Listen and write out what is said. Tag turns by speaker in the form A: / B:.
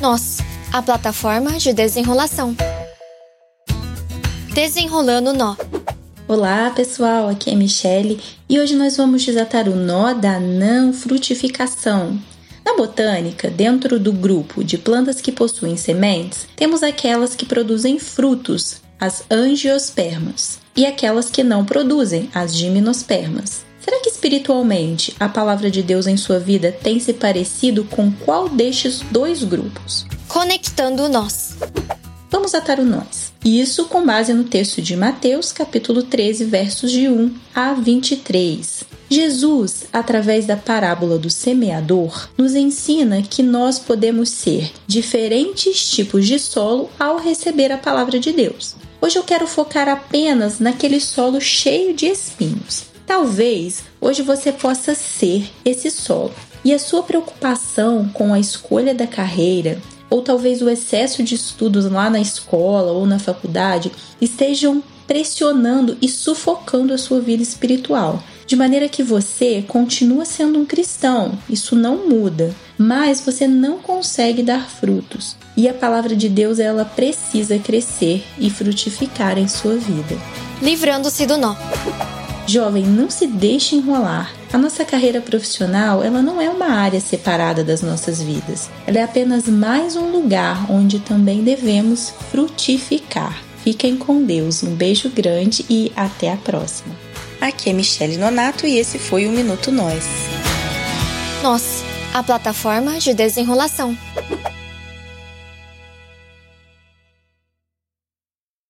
A: Nós, a plataforma de desenrolação. Desenrolando nó.
B: Olá pessoal, aqui é Michele e hoje nós vamos desatar o nó da não frutificação. Na botânica, dentro do grupo de plantas que possuem sementes, temos aquelas que produzem frutos, as angiospermas, e aquelas que não produzem, as gimnospermas. Espiritualmente a palavra de Deus em sua vida tem se parecido com qual destes dois grupos?
A: Conectando nós.
B: Vamos atar o nós. Isso com base no texto de Mateus, capítulo 13, versos de 1 a 23. Jesus, através da parábola do semeador, nos ensina que nós podemos ser diferentes tipos de solo ao receber a palavra de Deus. Hoje eu quero focar apenas naquele solo cheio de espinhos. Talvez hoje você possa ser esse solo. E a sua preocupação com a escolha da carreira, ou talvez o excesso de estudos lá na escola ou na faculdade, estejam pressionando e sufocando a sua vida espiritual. De maneira que você continua sendo um cristão, isso não muda, mas você não consegue dar frutos. E a palavra de Deus ela precisa crescer e frutificar em sua vida.
A: Livrando-se do nó.
B: Jovem, não se deixe enrolar. A nossa carreira profissional, ela não é uma área separada das nossas vidas. Ela é apenas mais um lugar onde também devemos frutificar. Fiquem com Deus. Um beijo grande e até a próxima. Aqui é Michele Nonato e esse foi o Minuto Nós.
A: Nós, a plataforma de desenrolação.